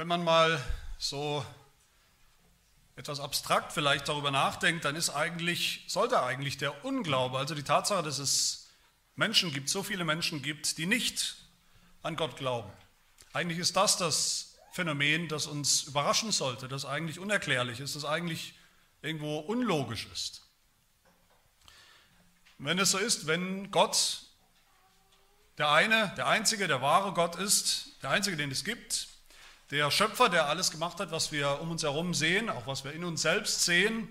Wenn man mal so etwas abstrakt vielleicht darüber nachdenkt, dann ist eigentlich, sollte eigentlich der Unglaube, also die Tatsache, dass es Menschen gibt, so viele Menschen gibt, die nicht an Gott glauben. Eigentlich ist das das Phänomen, das uns überraschen sollte, das eigentlich unerklärlich ist, das eigentlich irgendwo unlogisch ist. Wenn es so ist, wenn Gott der eine, der einzige, der wahre Gott ist, der einzige, den es gibt, der Schöpfer, der alles gemacht hat, was wir um uns herum sehen, auch was wir in uns selbst sehen,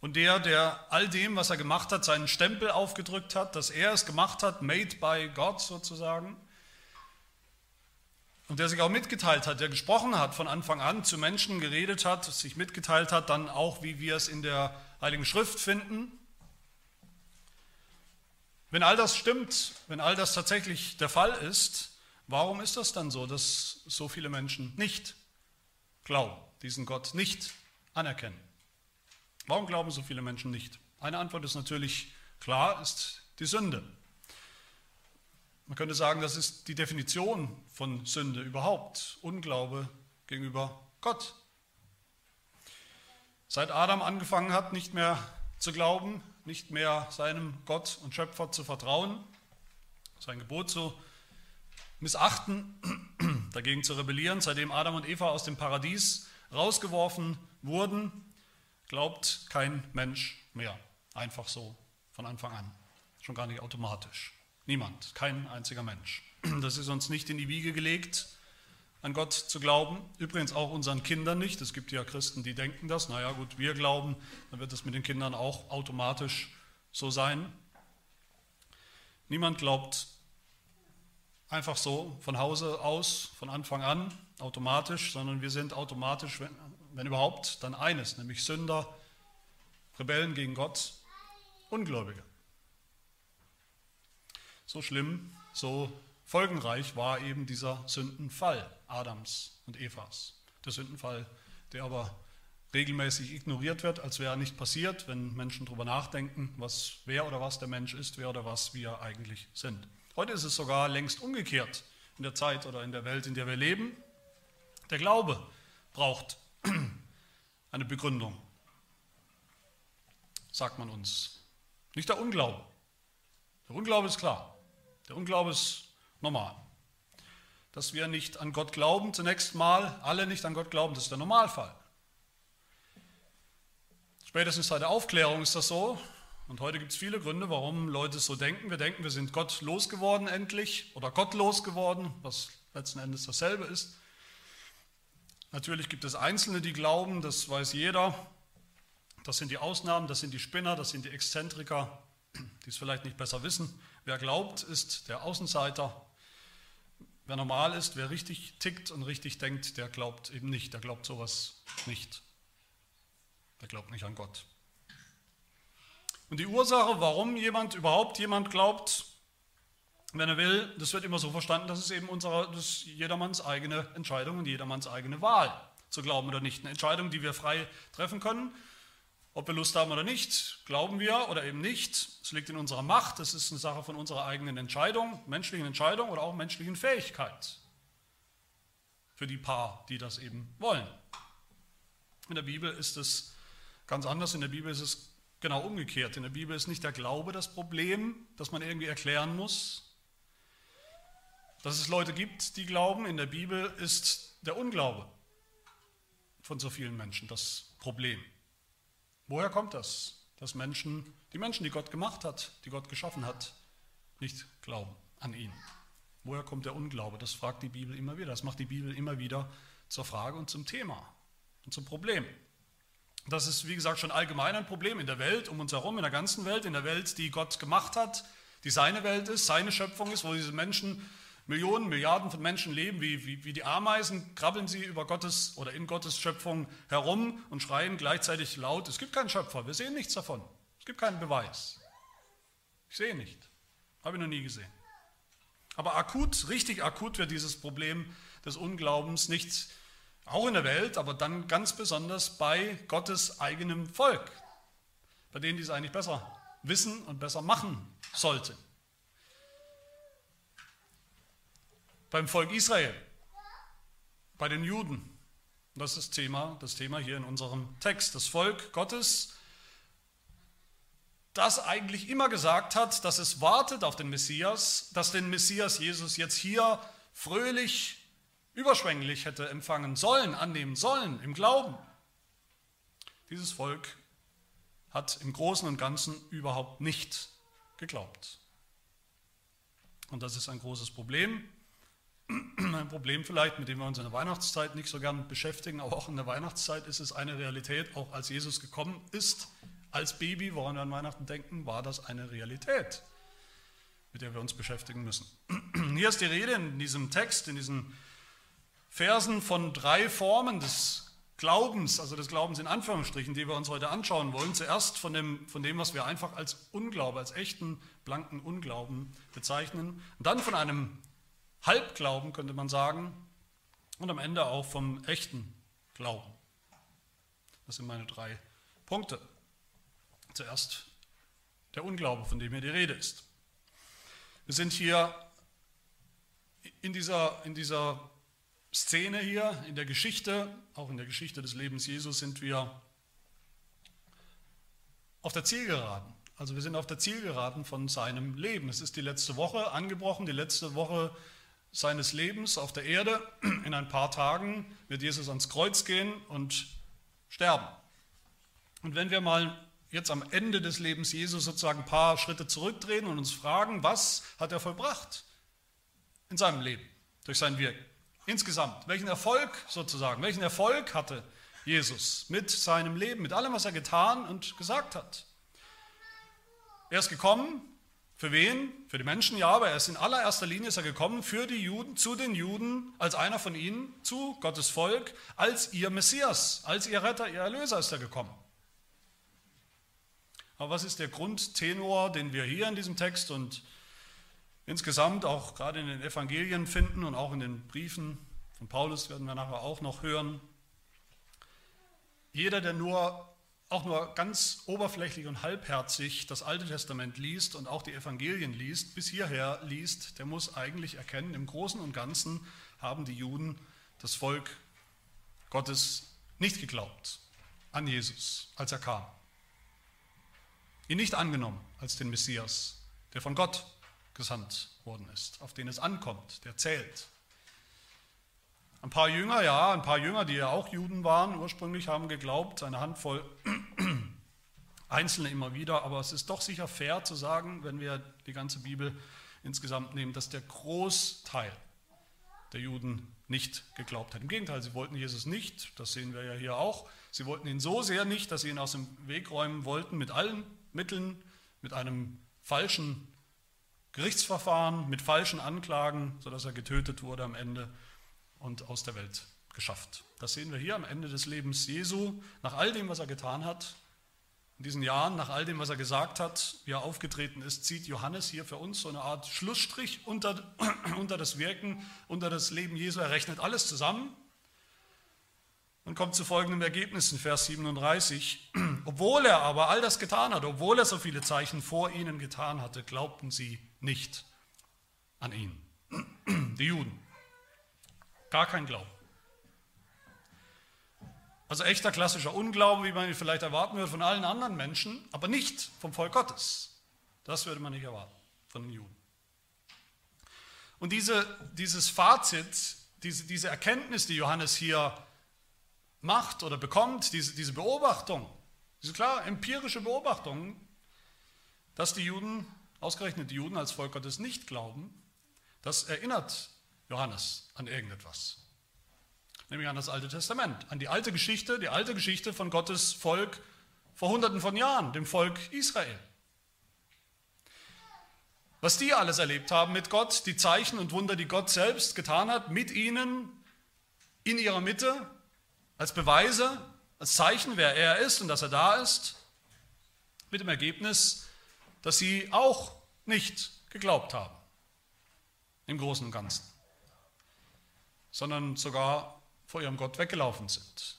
und der, der all dem, was er gemacht hat, seinen Stempel aufgedrückt hat, dass er es gemacht hat, made by God sozusagen, und der sich auch mitgeteilt hat, der gesprochen hat von Anfang an, zu Menschen geredet hat, sich mitgeteilt hat, dann auch, wie wir es in der Heiligen Schrift finden. Wenn all das stimmt, wenn all das tatsächlich der Fall ist, warum ist das dann so, dass so viele Menschen nicht glauben, diesen Gott nicht anerkennen? Warum glauben so viele Menschen nicht? Eine Antwort ist natürlich klar, ist die Sünde. Man könnte sagen, das ist die Definition von Sünde überhaupt, Unglaube gegenüber Gott. Seit Adam angefangen hat, nicht mehr zu glauben, nicht mehr seinem Gott und Schöpfer zu vertrauen, sein Gebot zu missachten, dagegen zu rebellieren, seitdem Adam und Eva aus dem Paradies rausgeworfen wurden, glaubt kein Mensch mehr. Einfach so, von Anfang an. Schon gar nicht automatisch. Niemand, kein einziger Mensch. Das ist uns nicht in die Wiege gelegt, an Gott zu glauben. Übrigens auch unseren Kindern nicht. Es gibt ja Christen, die denken das. Naja gut, wir glauben, dann wird es mit den Kindern auch automatisch so sein. Niemand glaubt einfach so von Hause aus, von Anfang an, automatisch, sondern wir sind automatisch, wenn, wenn überhaupt, dann eines, nämlich Sünder, Rebellen gegen Gott, Ungläubige. So schlimm, so folgenreich war eben dieser Sündenfall Adams und Evas. Der Sündenfall, der aber regelmäßig ignoriert wird, als wäre er nicht passiert, wenn Menschen darüber nachdenken, was, wer oder was der Mensch ist, wer oder was wir eigentlich sind. Heute ist es sogar längst umgekehrt in der Zeit oder in der Welt, in der wir leben. Der Glaube braucht eine Begründung, sagt man uns. Nicht der Unglaube. Der Unglaube ist klar. Der Unglaube ist normal. Dass wir nicht an Gott glauben, zunächst mal, alle nicht an Gott glauben, das ist der Normalfall. Spätestens seit der Aufklärung ist das so. Und heute gibt es viele Gründe, warum Leute so denken. Wir denken, wir sind Gott losgeworden endlich oder gottlos geworden, was letzten Endes dasselbe ist. Natürlich gibt es Einzelne, die glauben, das weiß jeder. Das sind die Ausnahmen, das sind die Spinner, das sind die Exzentriker, die es vielleicht nicht besser wissen. Wer glaubt, ist der Außenseiter. Wer normal ist, wer richtig tickt und richtig denkt, der glaubt eben nicht. Der glaubt sowas nicht. Der glaubt nicht an Gott. Und die Ursache, warum jemand überhaupt jemand glaubt, wenn er will, das wird immer so verstanden, dass es eben unsere, das jedermanns eigene Entscheidung und jedermanns eigene Wahl zu glauben oder nicht. Eine Entscheidung, die wir frei treffen können ob wir Lust haben oder nicht, glauben wir oder eben nicht. Es liegt in unserer Macht, es ist eine Sache von unserer eigenen Entscheidung, menschlichen Entscheidung oder auch menschlichen Fähigkeit. Für die paar, die das eben wollen. In der Bibel ist es ganz anders. In der Bibel ist es genau umgekehrt. In der Bibel ist nicht der Glaube das Problem, das man irgendwie erklären muss. Dass es Leute gibt, die glauben, in der Bibel ist der Unglaube von so vielen Menschen das Problem. Woher kommt das, dass Menschen, die Menschen, die Gott gemacht hat, die Gott geschaffen hat, nicht glauben an ihn? Woher kommt der Unglaube? Das fragt die Bibel immer wieder. Das macht die Bibel immer wieder zur Frage und zum Thema und zum Problem. Das ist, wie gesagt, schon allgemein ein Problem in der Welt, um uns herum, in der ganzen Welt, in der Welt, die Gott gemacht hat, die seine Welt ist, seine Schöpfung ist, wo diese Menschen Millionen, Milliarden von Menschen leben wie, wie, wie die Ameisen, krabbeln sie über Gottes oder in Gottes Schöpfung herum und schreien gleichzeitig laut, es gibt keinen Schöpfer, wir sehen nichts davon, es gibt keinen Beweis. Ich sehe nicht, habe ich noch nie gesehen. Aber akut, richtig akut wird dieses Problem des Unglaubens nicht auch in der Welt, aber dann ganz besonders bei Gottes eigenem Volk, bei denen, die es eigentlich besser wissen und besser machen sollten. beim Volk Israel. bei den Juden. Das ist Thema, das Thema hier in unserem Text. Das Volk Gottes, das eigentlich immer gesagt hat, dass es wartet auf den Messias, dass den Messias Jesus jetzt hier fröhlich, überschwänglich hätte empfangen sollen, annehmen sollen im Glauben. Dieses Volk hat im Großen und Ganzen überhaupt nicht geglaubt. Und das ist ein großes Problem. Ein Problem vielleicht, mit dem wir uns in der Weihnachtszeit nicht so gern beschäftigen, aber auch in der Weihnachtszeit ist es eine Realität, auch als Jesus gekommen ist, als Baby, woran wir an Weihnachten denken, war das eine Realität, mit der wir uns beschäftigen müssen. Hier ist die Rede in diesem Text, in diesen Versen von drei Formen des Glaubens, also des Glaubens in Anführungsstrichen, die wir uns heute anschauen wollen. Zuerst von dem, von dem, was wir einfach als Unglaube, als echten, blanken Unglauben bezeichnen. Und dann von einem Halbglauben, könnte man sagen. Und am Ende auch vom echten Glauben. Das sind meine drei Punkte. Zuerst der Unglaube, von dem hier die Rede ist. Wir sind hier in dieser, in dieser Szene hier, in der Geschichte, auch in der Geschichte des Lebens Jesus, sind wir auf der Zielgeraden. Also wir sind auf der Zielgeraden von seinem Leben. Es ist die letzte Woche angebrochen, die letzte Woche seines Lebens auf der Erde. In ein paar Tagen wird Jesus ans Kreuz gehen und sterben. Und wenn wir mal jetzt am Ende des Lebens Jesus sozusagen ein paar Schritte zurückdrehen und uns fragen, was hat er vollbracht in seinem Leben durch sein Wirken? Insgesamt, welchen Erfolg sozusagen, welchen Erfolg hatte Jesus mit seinem Leben, mit allem, was er getan und gesagt hat? Er ist gekommen, für wen? Für die Menschen, ja, aber er ist in allererster Linie ist er gekommen für die Juden, zu den Juden, als einer von ihnen, zu Gottes Volk, als ihr Messias, als ihr Retter, ihr Erlöser ist er gekommen. Aber was ist der Grundtenor, den wir hier in diesem Text und insgesamt auch gerade in den Evangelien finden und auch in den Briefen von Paulus werden wir nachher auch noch hören. Jeder, der nur auch nur ganz oberflächlich und halbherzig das Alte Testament liest und auch die Evangelien liest, bis hierher liest, der muss eigentlich erkennen, im Großen und Ganzen haben die Juden, das Volk Gottes, nicht geglaubt an Jesus, als er kam. Ihn nicht angenommen als den Messias, der von Gott gesandt worden ist, auf den es ankommt, der zählt. Ein paar Jünger, ja, ein paar Jünger, die ja auch Juden waren, ursprünglich haben geglaubt, eine Handvoll Einzelne immer wieder, aber es ist doch sicher fair zu sagen, wenn wir die ganze Bibel insgesamt nehmen, dass der Großteil der Juden nicht geglaubt hat. Im Gegenteil, sie wollten Jesus nicht, das sehen wir ja hier auch, sie wollten ihn so sehr nicht, dass sie ihn aus dem Weg räumen wollten mit allen Mitteln, mit einem falschen Gerichtsverfahren mit falschen Anklagen, sodass er getötet wurde am Ende und aus der Welt geschafft. Das sehen wir hier am Ende des Lebens Jesu, nach all dem, was er getan hat, in diesen Jahren, nach all dem, was er gesagt hat, wie er aufgetreten ist, zieht Johannes hier für uns so eine Art Schlussstrich unter, unter das Wirken, unter das Leben Jesu. Er rechnet alles zusammen und kommt zu folgendem Ergebnis in Vers 37. Obwohl er aber all das getan hat, obwohl er so viele Zeichen vor ihnen getan hatte, glaubten sie nicht an ihn. Die Juden. Gar kein Glauben. Also echter klassischer Unglaube, wie man ihn vielleicht erwarten würde von allen anderen Menschen, aber nicht vom Volk Gottes. Das würde man nicht erwarten von den Juden. Und diese, dieses Fazit, diese, diese Erkenntnis, die Johannes hier macht oder bekommt, diese, diese Beobachtung, diese klar empirische Beobachtung, dass die Juden ausgerechnet die Juden als Volk Gottes nicht glauben, das erinnert Johannes an irgendetwas. Nämlich an das Alte Testament, an die alte Geschichte, die alte Geschichte von Gottes Volk vor hunderten von Jahren, dem Volk Israel. Was die alles erlebt haben mit Gott, die Zeichen und Wunder, die Gott selbst getan hat, mit ihnen, in ihrer Mitte, als Beweise, als Zeichen, wer er ist und dass er da ist, mit dem Ergebnis, dass sie auch nicht geglaubt haben, im Großen und Ganzen, sondern sogar vor ihrem Gott weggelaufen sind.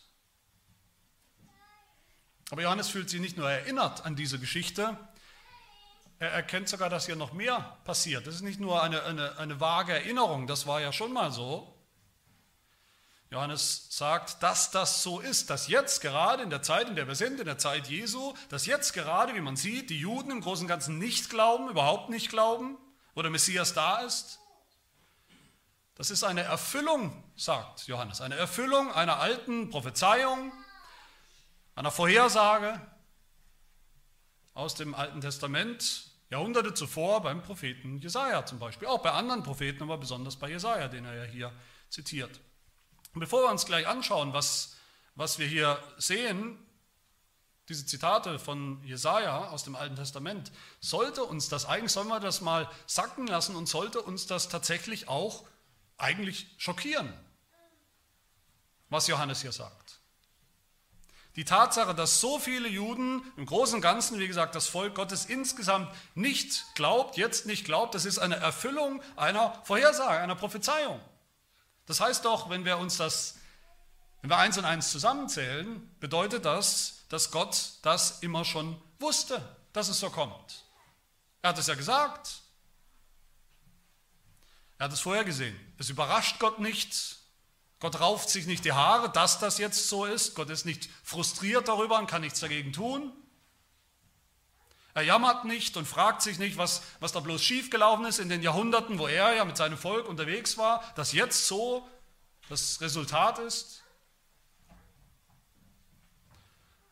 Aber Johannes fühlt sich nicht nur erinnert an diese Geschichte, er erkennt sogar, dass hier noch mehr passiert. Das ist nicht nur eine, eine, eine vage Erinnerung, das war ja schon mal so, Johannes sagt, dass das so ist, dass jetzt gerade in der Zeit, in der wir sind, in der Zeit Jesu, dass jetzt gerade, wie man sieht, die Juden im Großen und Ganzen nicht glauben, überhaupt nicht glauben, wo der Messias da ist. Das ist eine Erfüllung, sagt Johannes, eine Erfüllung einer alten Prophezeiung, einer Vorhersage aus dem Alten Testament, Jahrhunderte zuvor beim Propheten Jesaja zum Beispiel, auch bei anderen Propheten, aber besonders bei Jesaja, den er ja hier zitiert. Und bevor wir uns gleich anschauen, was, was wir hier sehen, diese Zitate von Jesaja aus dem Alten Testament, sollte uns das, eigentlich sollen wir das mal sacken lassen und sollte uns das tatsächlich auch eigentlich schockieren, was Johannes hier sagt. Die Tatsache, dass so viele Juden im Großen und Ganzen, wie gesagt, das Volk Gottes insgesamt nicht glaubt, jetzt nicht glaubt, das ist eine Erfüllung einer Vorhersage, einer Prophezeiung. Das heißt doch, wenn wir uns das, wenn wir eins und eins zusammenzählen, bedeutet das, dass Gott das immer schon wusste, dass es so kommt. Er hat es ja gesagt. Er hat es vorher gesehen. Es überrascht Gott nicht. Gott rauft sich nicht die Haare, dass das jetzt so ist. Gott ist nicht frustriert darüber und kann nichts dagegen tun. Er jammert nicht und fragt sich nicht, was, was da bloß schiefgelaufen ist in den Jahrhunderten, wo er ja mit seinem Volk unterwegs war, dass jetzt so das Resultat ist.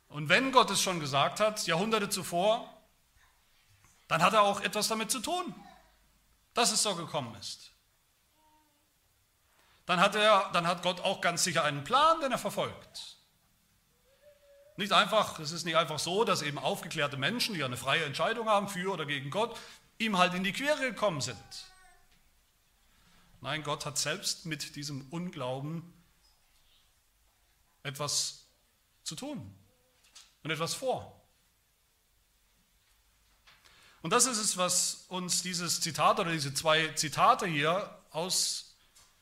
Und wenn Gott es schon gesagt hat, Jahrhunderte zuvor, dann hat er auch etwas damit zu tun, dass es so gekommen ist. Dann hat, er, dann hat Gott auch ganz sicher einen Plan, den er verfolgt. Nicht einfach, es ist nicht einfach so, dass eben aufgeklärte Menschen, die eine freie Entscheidung haben für oder gegen Gott, ihm halt in die Quere gekommen sind. Nein, Gott hat selbst mit diesem Unglauben etwas zu tun und etwas vor. Und das ist es, was uns dieses Zitat oder diese zwei Zitate hier aus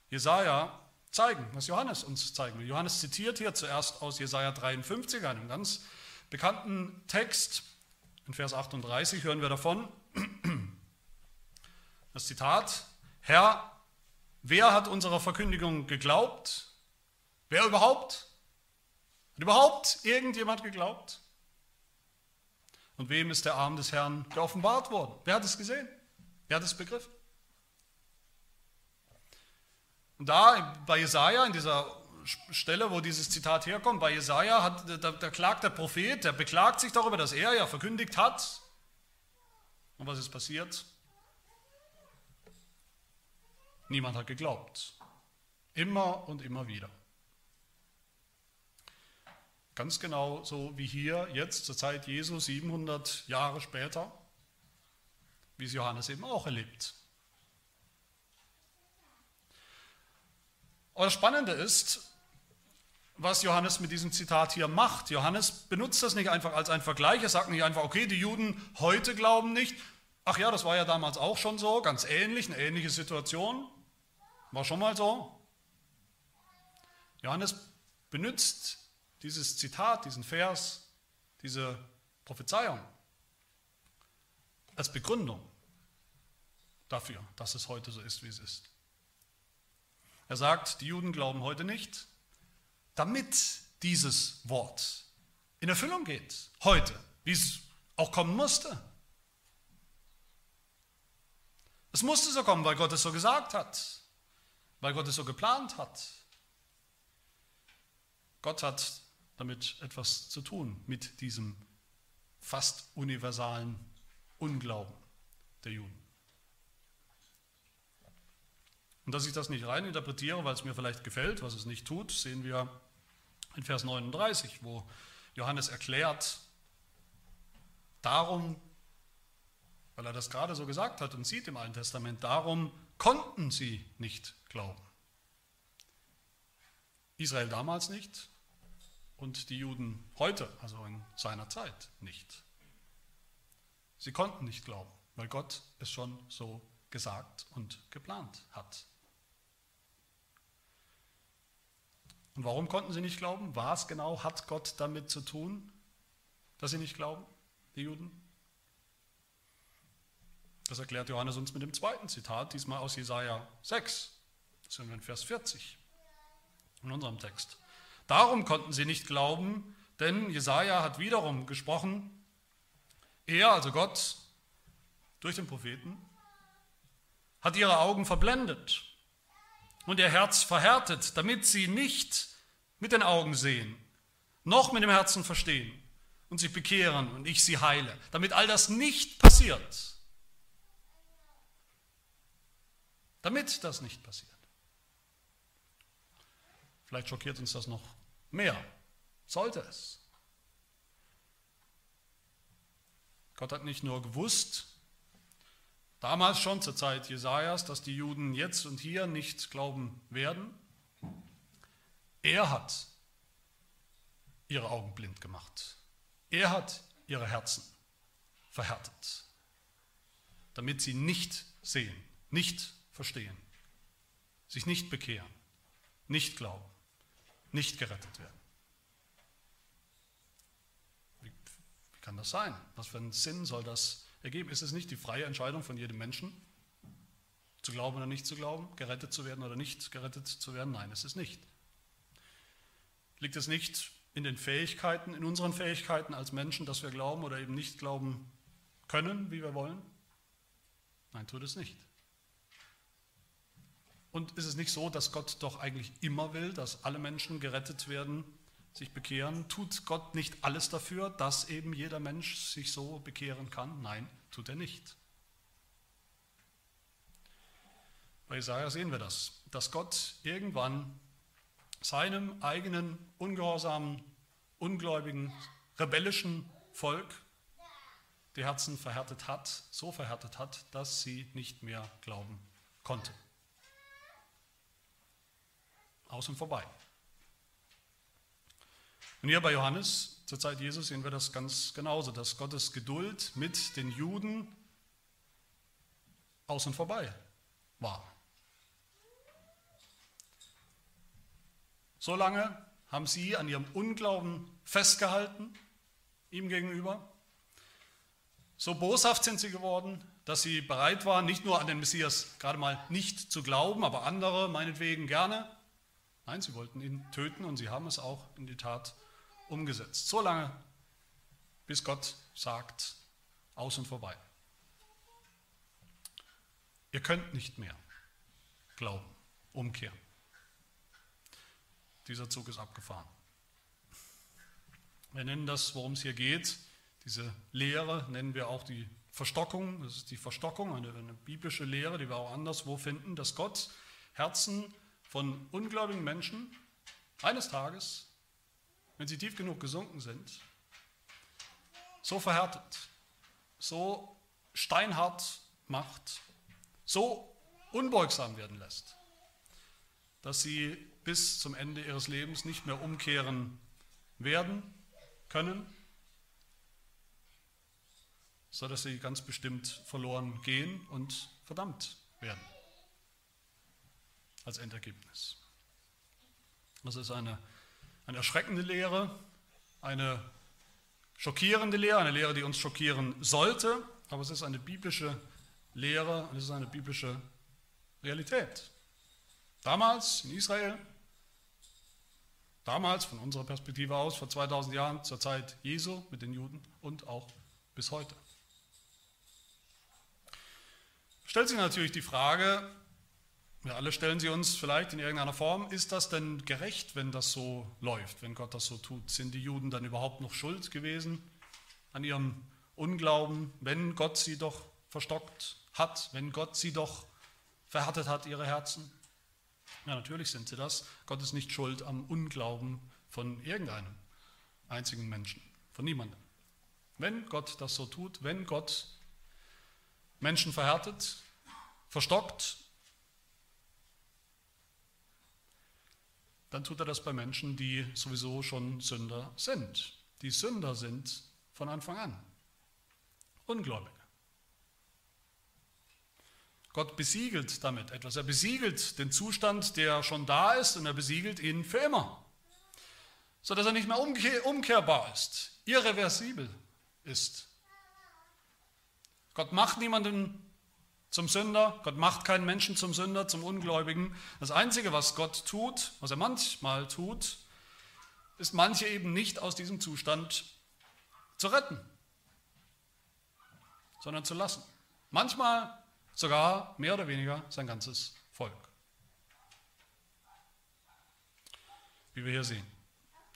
Jesaja zeigen, was Johannes uns zeigen will. Johannes zitiert hier zuerst aus Jesaja 53, einem ganz bekannten Text. In Vers 38 hören wir davon. Das Zitat: Herr, wer hat unserer Verkündigung geglaubt? Wer überhaupt? Hat überhaupt irgendjemand geglaubt? Und wem ist der Arm des Herrn geoffenbart worden? Wer hat es gesehen? Wer hat es begriffen? Und da bei Jesaja, in dieser Stelle, wo dieses Zitat herkommt, bei Jesaja, hat, da, da klagt der Prophet, der beklagt sich darüber, dass er ja verkündigt hat. Und was ist passiert? Niemand hat geglaubt. Immer und immer wieder. Ganz genau so wie hier jetzt zur Zeit Jesu 700 Jahre später, wie es Johannes eben auch erlebt. Aber das Spannende ist, was Johannes mit diesem Zitat hier macht. Johannes benutzt das nicht einfach als ein Vergleich. Er sagt nicht einfach, okay, die Juden heute glauben nicht. Ach ja, das war ja damals auch schon so, ganz ähnlich, eine ähnliche Situation. War schon mal so. Johannes benutzt dieses Zitat, diesen Vers, diese Prophezeiung als Begründung dafür, dass es heute so ist, wie es ist. Er sagt, die Juden glauben heute nicht, damit dieses Wort in Erfüllung geht, heute, wie es auch kommen musste. Es musste so kommen, weil Gott es so gesagt hat, weil Gott es so geplant hat. Gott hat damit etwas zu tun, mit diesem fast universalen Unglauben der Juden. Und dass ich das nicht rein interpretiere, weil es mir vielleicht gefällt, was es nicht tut, sehen wir in Vers 39, wo Johannes erklärt, darum, weil er das gerade so gesagt hat und sieht im Alten Testament, darum konnten sie nicht glauben. Israel damals nicht und die Juden heute, also in seiner Zeit, nicht. Sie konnten nicht glauben, weil Gott es schon so gesagt und geplant hat. Und warum konnten sie nicht glauben? Was genau hat Gott damit zu tun, dass sie nicht glauben, die Juden? Das erklärt Johannes uns mit dem zweiten Zitat, diesmal aus Jesaja 6. Das sind wir in Vers 40. in unserem Text. Darum konnten sie nicht glauben, denn Jesaja hat wiederum gesprochen, er, also Gott, durch den Propheten, hat ihre Augen verblendet und ihr Herz verhärtet, damit sie nicht mit den Augen sehen, noch mit dem Herzen verstehen und sich bekehren und ich sie heile, damit all das nicht passiert. Damit das nicht passiert. Vielleicht schockiert uns das noch mehr. Sollte es. Gott hat nicht nur gewusst, damals schon zur Zeit Jesajas, dass die Juden jetzt und hier nicht glauben werden. Er hat ihre Augen blind gemacht. Er hat ihre Herzen verhärtet, damit sie nicht sehen, nicht verstehen, sich nicht bekehren, nicht glauben, nicht gerettet werden. Wie, wie kann das sein? Was für einen Sinn soll das ergeben? Ist es nicht die freie Entscheidung von jedem Menschen, zu glauben oder nicht zu glauben, gerettet zu werden oder nicht gerettet zu werden? Nein, es ist nicht. Liegt es nicht in den Fähigkeiten, in unseren Fähigkeiten als Menschen, dass wir glauben oder eben nicht glauben können, wie wir wollen? Nein, tut es nicht. Und ist es nicht so, dass Gott doch eigentlich immer will, dass alle Menschen gerettet werden, sich bekehren? Tut Gott nicht alles dafür, dass eben jeder Mensch sich so bekehren kann? Nein, tut er nicht. Bei Jesaja sehen wir das, dass Gott irgendwann seinem eigenen ungehorsamen, ungläubigen, rebellischen Volk die Herzen verhärtet hat, so verhärtet hat, dass sie nicht mehr glauben konnten. Aus und vorbei. Und hier bei Johannes, zur Zeit Jesus, sehen wir das ganz genauso, dass Gottes Geduld mit den Juden aus und vorbei war. So lange haben sie an ihrem Unglauben festgehalten, ihm gegenüber. So boshaft sind sie geworden, dass sie bereit waren, nicht nur an den Messias gerade mal nicht zu glauben, aber andere meinetwegen gerne. Nein, sie wollten ihn töten und sie haben es auch in die Tat umgesetzt. So lange, bis Gott sagt, aus und vorbei. Ihr könnt nicht mehr glauben, umkehren. Dieser Zug ist abgefahren. Wir nennen das, worum es hier geht, diese Lehre nennen wir auch die Verstockung. Das ist die Verstockung, eine, eine biblische Lehre, die wir auch anderswo finden, dass Gott Herzen von ungläubigen Menschen eines Tages, wenn sie tief genug gesunken sind, so verhärtet, so steinhart macht, so unbeugsam werden lässt, dass sie bis zum Ende ihres Lebens nicht mehr umkehren werden können, sodass sie ganz bestimmt verloren gehen und verdammt werden als Endergebnis. Das ist eine, eine erschreckende Lehre, eine schockierende Lehre, eine Lehre, die uns schockieren sollte, aber es ist eine biblische Lehre und es ist eine biblische Realität. Damals in Israel Damals, von unserer Perspektive aus, vor 2000 Jahren, zur Zeit Jesu mit den Juden und auch bis heute. Stellt sich natürlich die Frage, wir alle stellen sie uns vielleicht in irgendeiner Form, ist das denn gerecht, wenn das so läuft, wenn Gott das so tut? Sind die Juden dann überhaupt noch schuld gewesen an ihrem Unglauben, wenn Gott sie doch verstockt hat, wenn Gott sie doch verhärtet hat, ihre Herzen? Ja, natürlich sind sie das. Gott ist nicht schuld am Unglauben von irgendeinem einzigen Menschen, von niemandem. Wenn Gott das so tut, wenn Gott Menschen verhärtet, verstockt, dann tut er das bei Menschen, die sowieso schon Sünder sind, die Sünder sind von Anfang an, Ungläubige. Gott besiegelt damit etwas. Er besiegelt den Zustand, der schon da ist, und er besiegelt ihn für immer, sodass er nicht mehr umkehrbar ist, irreversibel ist. Gott macht niemanden zum Sünder. Gott macht keinen Menschen zum Sünder, zum Ungläubigen. Das Einzige, was Gott tut, was er manchmal tut, ist manche eben nicht aus diesem Zustand zu retten, sondern zu lassen. Manchmal sogar mehr oder weniger sein ganzes Volk. Wie wir hier sehen.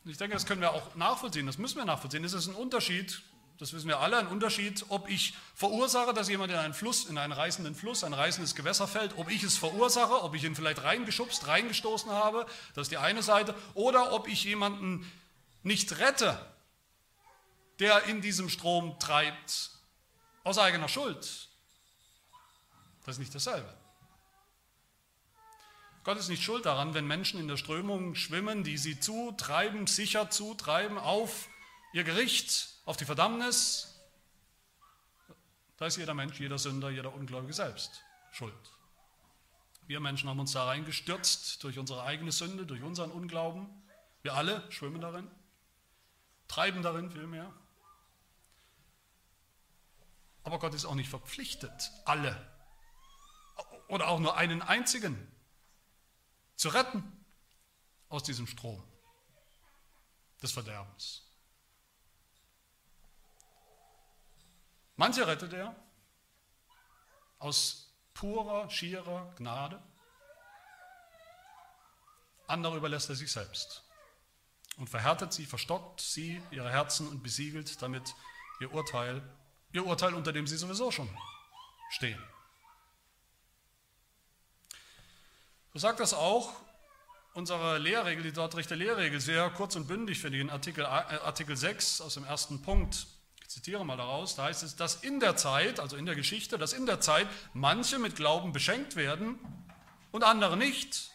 Ich denke, das können wir auch nachvollziehen, das müssen wir nachvollziehen. Es ist ein Unterschied, das wissen wir alle, ein Unterschied, ob ich verursache, dass jemand in einen Fluss, in einen reißenden Fluss, ein reißendes Gewässer fällt, ob ich es verursache, ob ich ihn vielleicht reingeschubst, reingestoßen habe, das ist die eine Seite, oder ob ich jemanden nicht rette, der in diesem Strom treibt, aus eigener Schuld. Das ist nicht dasselbe. Gott ist nicht schuld daran, wenn Menschen in der Strömung schwimmen, die sie zutreiben, sicher zutreiben auf ihr Gericht, auf die Verdammnis. Da ist jeder Mensch, jeder Sünder, jeder Ungläubige selbst schuld. Wir Menschen haben uns da reingestürzt durch unsere eigene Sünde, durch unseren Unglauben. Wir alle schwimmen darin, treiben darin vielmehr. Aber Gott ist auch nicht verpflichtet, alle oder auch nur einen einzigen zu retten aus diesem Strom des Verderbens. Manche rettet er aus purer, schierer Gnade, andere überlässt er sich selbst und verhärtet sie, verstockt sie, ihre Herzen und besiegelt damit ihr Urteil, ihr Urteil, unter dem sie sowieso schon stehen. So sagt das auch unsere Lehrregel, die Dortrichter Lehrregel, sehr kurz und bündig finde ich in Artikel, äh, Artikel 6 aus dem ersten Punkt. Ich zitiere mal daraus, da heißt es, dass in der Zeit, also in der Geschichte, dass in der Zeit manche mit Glauben beschenkt werden und andere nicht,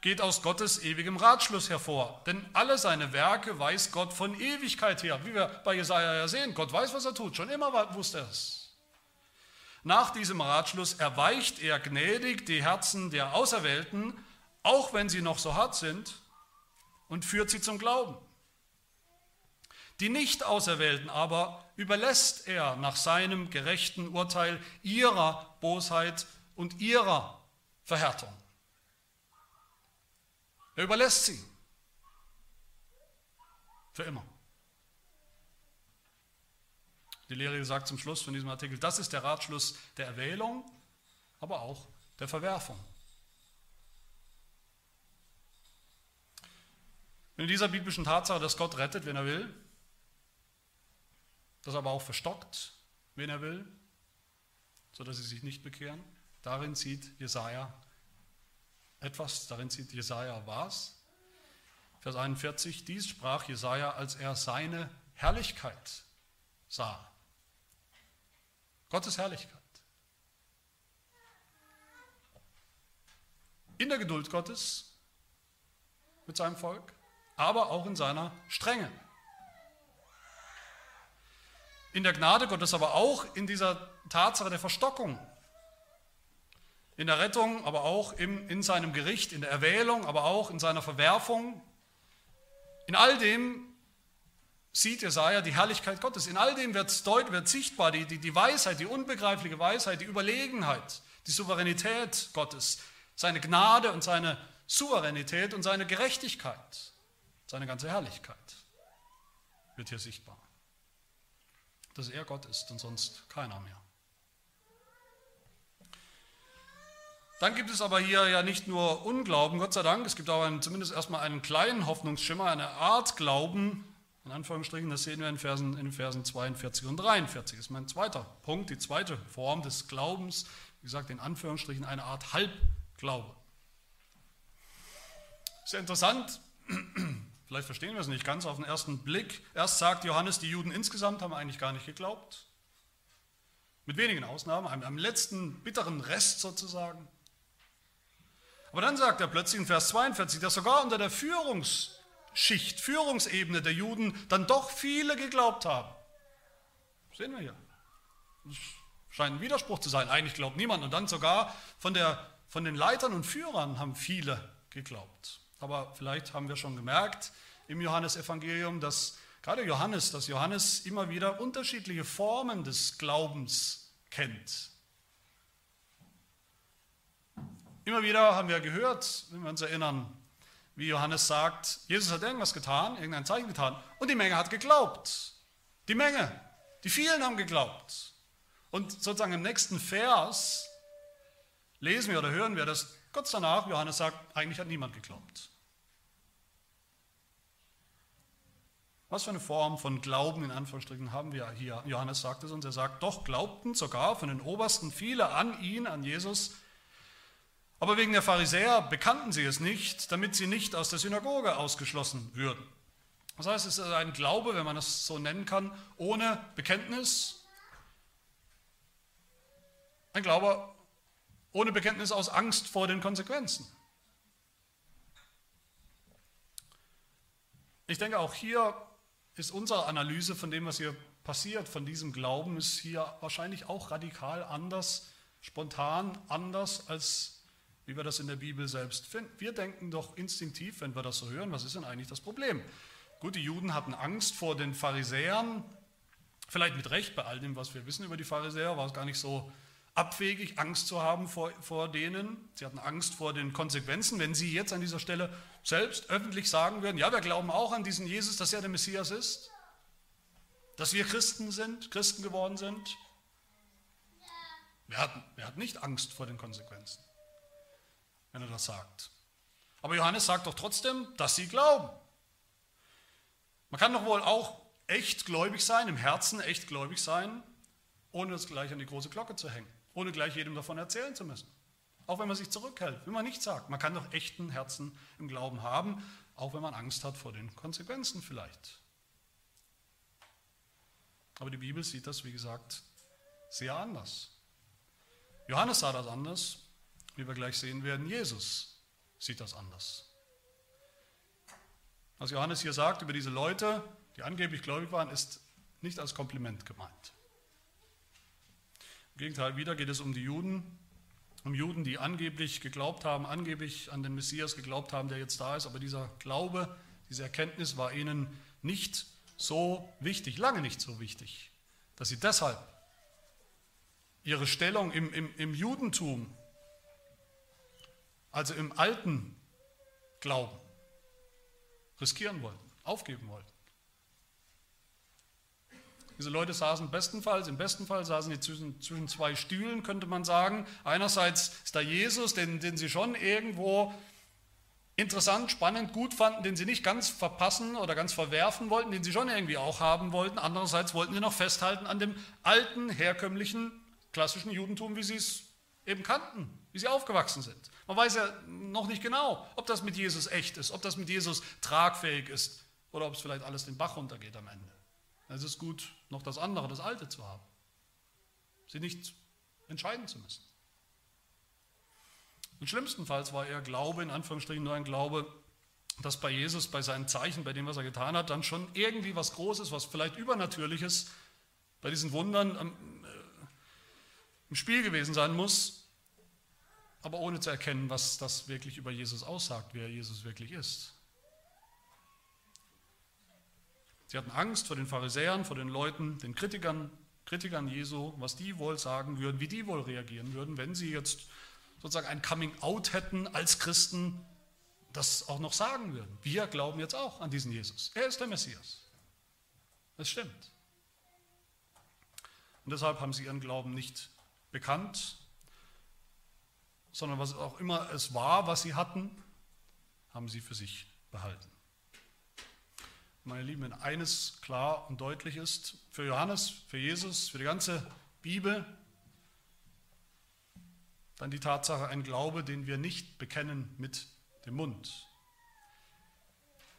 geht aus Gottes ewigem Ratschluss hervor. Denn alle seine Werke weiß Gott von Ewigkeit her. Wie wir bei Jesaja ja sehen, Gott weiß, was er tut, schon immer wusste er es. Nach diesem Ratschluss erweicht er gnädig die Herzen der Auserwählten, auch wenn sie noch so hart sind, und führt sie zum Glauben. Die Nicht-Auserwählten aber überlässt er nach seinem gerechten Urteil ihrer Bosheit und ihrer Verhärtung. Er überlässt sie. Für immer. Die Lehre sagt zum Schluss von diesem Artikel, das ist der Ratschluss der Erwählung, aber auch der Verwerfung. In dieser biblischen Tatsache, dass Gott rettet, wen er will, das aber auch verstockt, wen er will, sodass sie sich nicht bekehren, darin sieht Jesaja etwas, darin sieht Jesaja was. Vers 41, dies sprach Jesaja, als er seine Herrlichkeit sah. Gottes Herrlichkeit. In der Geduld Gottes mit seinem Volk, aber auch in seiner Strenge. In der Gnade Gottes, aber auch in dieser Tatsache der Verstockung. In der Rettung, aber auch im, in seinem Gericht, in der Erwählung, aber auch in seiner Verwerfung. In all dem sieht Jesaja die Herrlichkeit Gottes. In all dem wird, deut, wird sichtbar die, die, die Weisheit, die unbegreifliche Weisheit, die Überlegenheit, die Souveränität Gottes, seine Gnade und seine Souveränität und seine Gerechtigkeit, seine ganze Herrlichkeit wird hier sichtbar. Dass er Gott ist und sonst keiner mehr. Dann gibt es aber hier ja nicht nur Unglauben, Gott sei Dank, es gibt einen, zumindest erstmal einen kleinen Hoffnungsschimmer, eine Art Glauben, in Anführungsstrichen, das sehen wir in, Versen, in Versen 42 und 43. Das ist mein zweiter Punkt, die zweite Form des Glaubens. Wie gesagt, in Anführungsstrichen eine Art Halbglaube. Sehr interessant, vielleicht verstehen wir es nicht ganz auf den ersten Blick. Erst sagt Johannes, die Juden insgesamt haben eigentlich gar nicht geglaubt. Mit wenigen Ausnahmen, einem, einem letzten bitteren Rest sozusagen. Aber dann sagt er plötzlich in Vers 42, dass sogar unter der Führungs- Schicht, Führungsebene der Juden dann doch viele geglaubt haben. sehen wir hier. Das scheint ein Widerspruch zu sein. Eigentlich glaubt niemand. Und dann sogar von, der, von den Leitern und Führern haben viele geglaubt. Aber vielleicht haben wir schon gemerkt im Johannesevangelium, dass gerade Johannes, dass Johannes immer wieder unterschiedliche Formen des Glaubens kennt. Immer wieder haben wir gehört, wenn wir uns erinnern, wie Johannes sagt, Jesus hat irgendwas getan, irgendein Zeichen getan und die Menge hat geglaubt. Die Menge, die vielen haben geglaubt. Und sozusagen im nächsten Vers lesen wir oder hören wir, dass kurz danach Johannes sagt, eigentlich hat niemand geglaubt. Was für eine Form von Glauben in Anführungsstrichen haben wir hier? Johannes sagt es uns, er sagt, doch glaubten sogar von den Obersten viele an ihn, an Jesus, aber wegen der Pharisäer bekannten sie es nicht, damit sie nicht aus der Synagoge ausgeschlossen würden. Das heißt, es ist ein Glaube, wenn man das so nennen kann, ohne Bekenntnis. Ein Glaube ohne Bekenntnis aus Angst vor den Konsequenzen. Ich denke, auch hier ist unsere Analyse von dem, was hier passiert, von diesem Glauben, ist hier wahrscheinlich auch radikal anders, spontan anders als wie wir das in der Bibel selbst finden. Wir denken doch instinktiv, wenn wir das so hören, was ist denn eigentlich das Problem? Gut, die Juden hatten Angst vor den Pharisäern, vielleicht mit Recht, bei all dem, was wir wissen über die Pharisäer, war es gar nicht so abwegig, Angst zu haben vor, vor denen. Sie hatten Angst vor den Konsequenzen, wenn sie jetzt an dieser Stelle selbst öffentlich sagen würden, ja, wir glauben auch an diesen Jesus, dass er der Messias ist, dass wir Christen sind, Christen geworden sind. Wir hatten, wir hatten nicht Angst vor den Konsequenzen wenn er das sagt. Aber Johannes sagt doch trotzdem, dass sie glauben. Man kann doch wohl auch echt gläubig sein, im Herzen echt gläubig sein, ohne es gleich an die große Glocke zu hängen, ohne gleich jedem davon erzählen zu müssen. Auch wenn man sich zurückhält, wenn man nichts sagt. Man kann doch echten Herzen im Glauben haben, auch wenn man Angst hat vor den Konsequenzen vielleicht. Aber die Bibel sieht das, wie gesagt, sehr anders. Johannes sah das anders wie wir gleich sehen werden, Jesus sieht das anders. Was Johannes hier sagt über diese Leute, die angeblich gläubig waren, ist nicht als Kompliment gemeint. Im Gegenteil, wieder geht es um die Juden, um Juden, die angeblich geglaubt haben, angeblich an den Messias geglaubt haben, der jetzt da ist, aber dieser Glaube, diese Erkenntnis war ihnen nicht so wichtig, lange nicht so wichtig, dass sie deshalb ihre Stellung im, im, im Judentum also im alten Glauben, riskieren wollten, aufgeben wollten. Diese Leute saßen bestenfalls, im besten Fall saßen sie zwischen, zwischen zwei Stühlen, könnte man sagen. Einerseits ist da Jesus, den, den sie schon irgendwo interessant, spannend, gut fanden, den sie nicht ganz verpassen oder ganz verwerfen wollten, den sie schon irgendwie auch haben wollten. Andererseits wollten sie noch festhalten an dem alten, herkömmlichen, klassischen Judentum, wie sie es eben kannten, wie sie aufgewachsen sind. Man weiß ja noch nicht genau, ob das mit Jesus echt ist, ob das mit Jesus tragfähig ist oder ob es vielleicht alles den Bach runtergeht am Ende. Es ist gut, noch das andere, das Alte zu haben. Sie nicht entscheiden zu müssen. Und schlimmstenfalls war ihr Glaube, in Anführungsstrichen nur ein Glaube, dass bei Jesus, bei seinen Zeichen, bei dem, was er getan hat, dann schon irgendwie was Großes, was vielleicht Übernatürliches bei diesen Wundern äh, im Spiel gewesen sein muss, aber ohne zu erkennen, was das wirklich über Jesus aussagt, wer Jesus wirklich ist. Sie hatten Angst vor den Pharisäern, vor den Leuten, den Kritikern, Kritikern Jesu, was die wohl sagen würden, wie die wohl reagieren würden, wenn sie jetzt sozusagen ein Coming-out hätten als Christen, das auch noch sagen würden. Wir glauben jetzt auch an diesen Jesus. Er ist der Messias. Es stimmt. Und deshalb haben sie ihren Glauben nicht bekannt, sondern was auch immer es war, was sie hatten, haben sie für sich behalten. Meine Lieben, wenn eines klar und deutlich ist, für Johannes, für Jesus, für die ganze Bibel, dann die Tatsache, ein Glaube, den wir nicht bekennen mit dem Mund,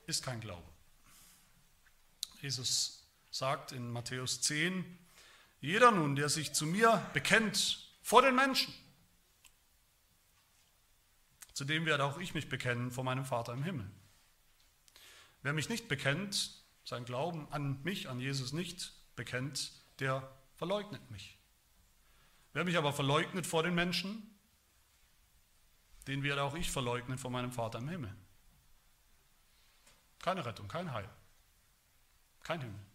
ist kein Glaube. Jesus sagt in Matthäus 10, jeder nun, der sich zu mir bekennt vor den Menschen, zu dem werde auch ich mich bekennen vor meinem Vater im Himmel. Wer mich nicht bekennt, sein Glauben an mich, an Jesus nicht bekennt, der verleugnet mich. Wer mich aber verleugnet vor den Menschen, den werde auch ich verleugnen vor meinem Vater im Himmel. Keine Rettung, kein Heil, kein Himmel.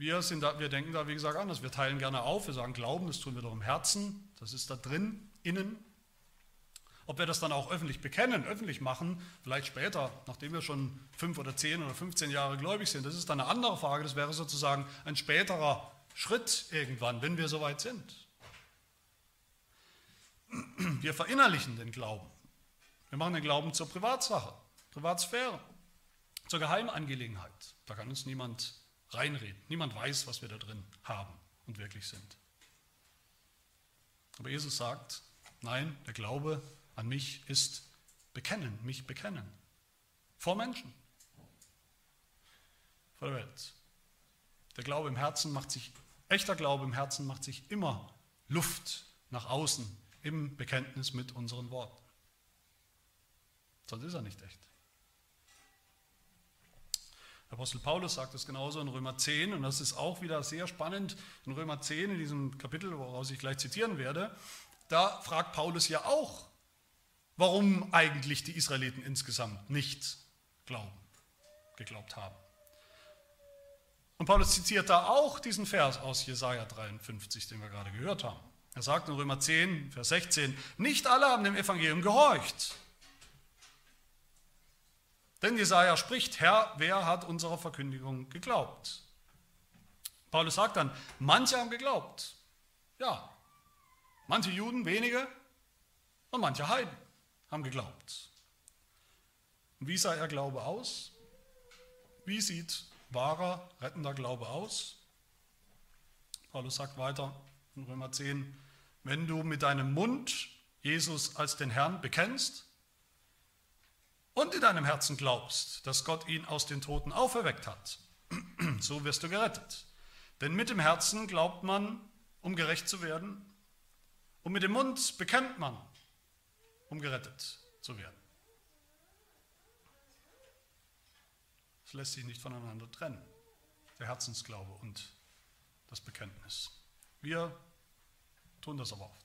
Wir, sind da, wir denken da, wie gesagt, anders. Wir teilen gerne auf, wir sagen Glauben, das tun wir doch im Herzen, das ist da drin, innen. Ob wir das dann auch öffentlich bekennen, öffentlich machen, vielleicht später, nachdem wir schon fünf oder zehn oder 15 Jahre gläubig sind, das ist dann eine andere Frage. Das wäre sozusagen ein späterer Schritt irgendwann, wenn wir soweit sind. Wir verinnerlichen den Glauben. Wir machen den Glauben zur Privatsache, Privatsphäre, zur Geheimangelegenheit. Da kann uns niemand reinreden. Niemand weiß, was wir da drin haben und wirklich sind. Aber Jesus sagt, nein, der Glaube an mich ist bekennen, mich bekennen. Vor Menschen. Vor der Welt. Der Glaube im Herzen macht sich, echter Glaube im Herzen macht sich immer Luft nach außen im Bekenntnis mit unseren Worten. Sonst ist er nicht echt. Apostel Paulus sagt es genauso in Römer 10 und das ist auch wieder sehr spannend. In Römer 10, in diesem Kapitel, woraus ich gleich zitieren werde, da fragt Paulus ja auch, warum eigentlich die Israeliten insgesamt nicht glauben, geglaubt haben. Und Paulus zitiert da auch diesen Vers aus Jesaja 53, den wir gerade gehört haben. Er sagt in Römer 10, Vers 16, nicht alle haben dem Evangelium gehorcht. Denn Jesaja spricht, Herr, wer hat unserer Verkündigung geglaubt? Paulus sagt dann, manche haben geglaubt. Ja, manche Juden, wenige und manche Heiden haben geglaubt. Und wie sah ihr Glaube aus? Wie sieht wahrer, rettender Glaube aus? Paulus sagt weiter in Römer 10, wenn du mit deinem Mund Jesus als den Herrn bekennst und in deinem Herzen glaubst, dass Gott ihn aus den Toten auferweckt hat, so wirst du gerettet. Denn mit dem Herzen glaubt man, um gerecht zu werden, und mit dem Mund bekennt man, um gerettet zu werden. Es lässt sich nicht voneinander trennen, der Herzensglaube und das Bekenntnis. Wir tun das aber oft.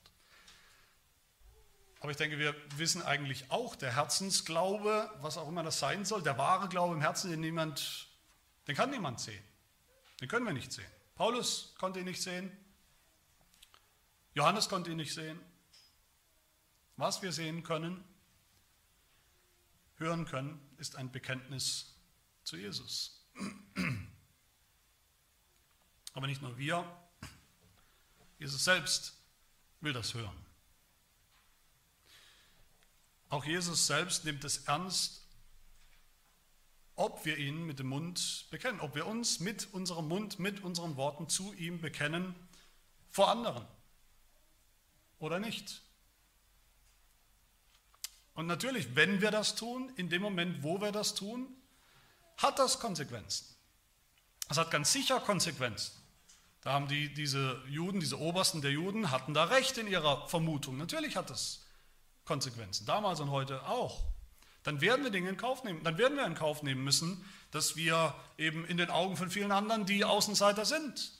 Aber ich denke, wir wissen eigentlich auch, der Herzensglaube, was auch immer das sein soll, der wahre Glaube im Herzen, den niemand, den kann niemand sehen. Den können wir nicht sehen. Paulus konnte ihn nicht sehen. Johannes konnte ihn nicht sehen. Was wir sehen können, hören können, ist ein Bekenntnis zu Jesus. Aber nicht nur wir, Jesus selbst will das hören. Auch Jesus selbst nimmt es ernst, ob wir ihn mit dem Mund bekennen, ob wir uns mit unserem Mund, mit unseren Worten zu ihm bekennen vor anderen oder nicht. Und natürlich, wenn wir das tun, in dem Moment, wo wir das tun, hat das Konsequenzen. Es hat ganz sicher Konsequenzen. Da haben die, diese Juden, diese Obersten der Juden, hatten da recht in ihrer Vermutung. Natürlich hat das Konsequenzen, damals und heute auch. Dann werden wir Dinge in Kauf nehmen. Dann werden wir in Kauf nehmen müssen, dass wir eben in den Augen von vielen anderen die Außenseiter sind,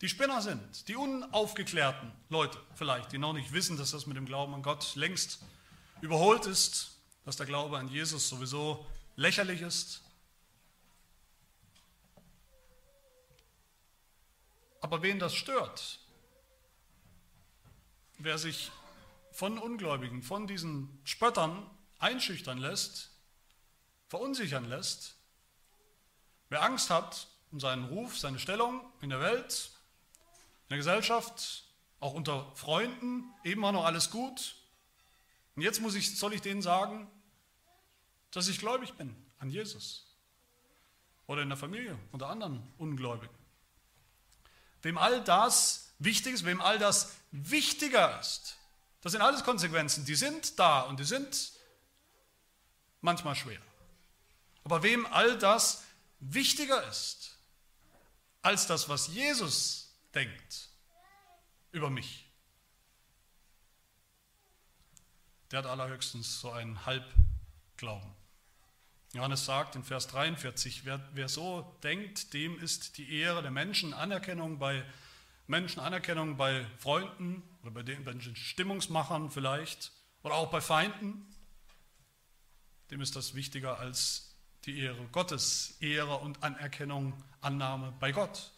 die Spinner sind, die unaufgeklärten Leute vielleicht, die noch nicht wissen, dass das mit dem Glauben an Gott längst überholt ist, dass der Glaube an Jesus sowieso lächerlich ist. Aber wen das stört, wer sich von Ungläubigen, von diesen Spöttern einschüchtern lässt, verunsichern lässt, wer Angst hat um seinen Ruf, seine Stellung in der Welt, in der Gesellschaft, auch unter Freunden, eben war noch alles gut. Und jetzt muss ich, soll ich denen sagen, dass ich gläubig bin an Jesus. Oder in der Familie, unter anderen Ungläubigen. Wem all das wichtig ist, wem all das wichtiger ist, das sind alles Konsequenzen, die sind da und die sind manchmal schwer. Aber wem all das wichtiger ist als das, was Jesus denkt über mich, der hat allerhöchstens so einen Halbglauben. Johannes sagt in Vers 43, wer, wer so denkt, dem ist die Ehre der Menschen, Anerkennung bei Menschen Anerkennung bei Freunden oder bei den Menschen Stimmungsmachern vielleicht oder auch bei Feinden, dem ist das wichtiger als die Ehre Gottes, Ehre und Anerkennung, Annahme bei Gott.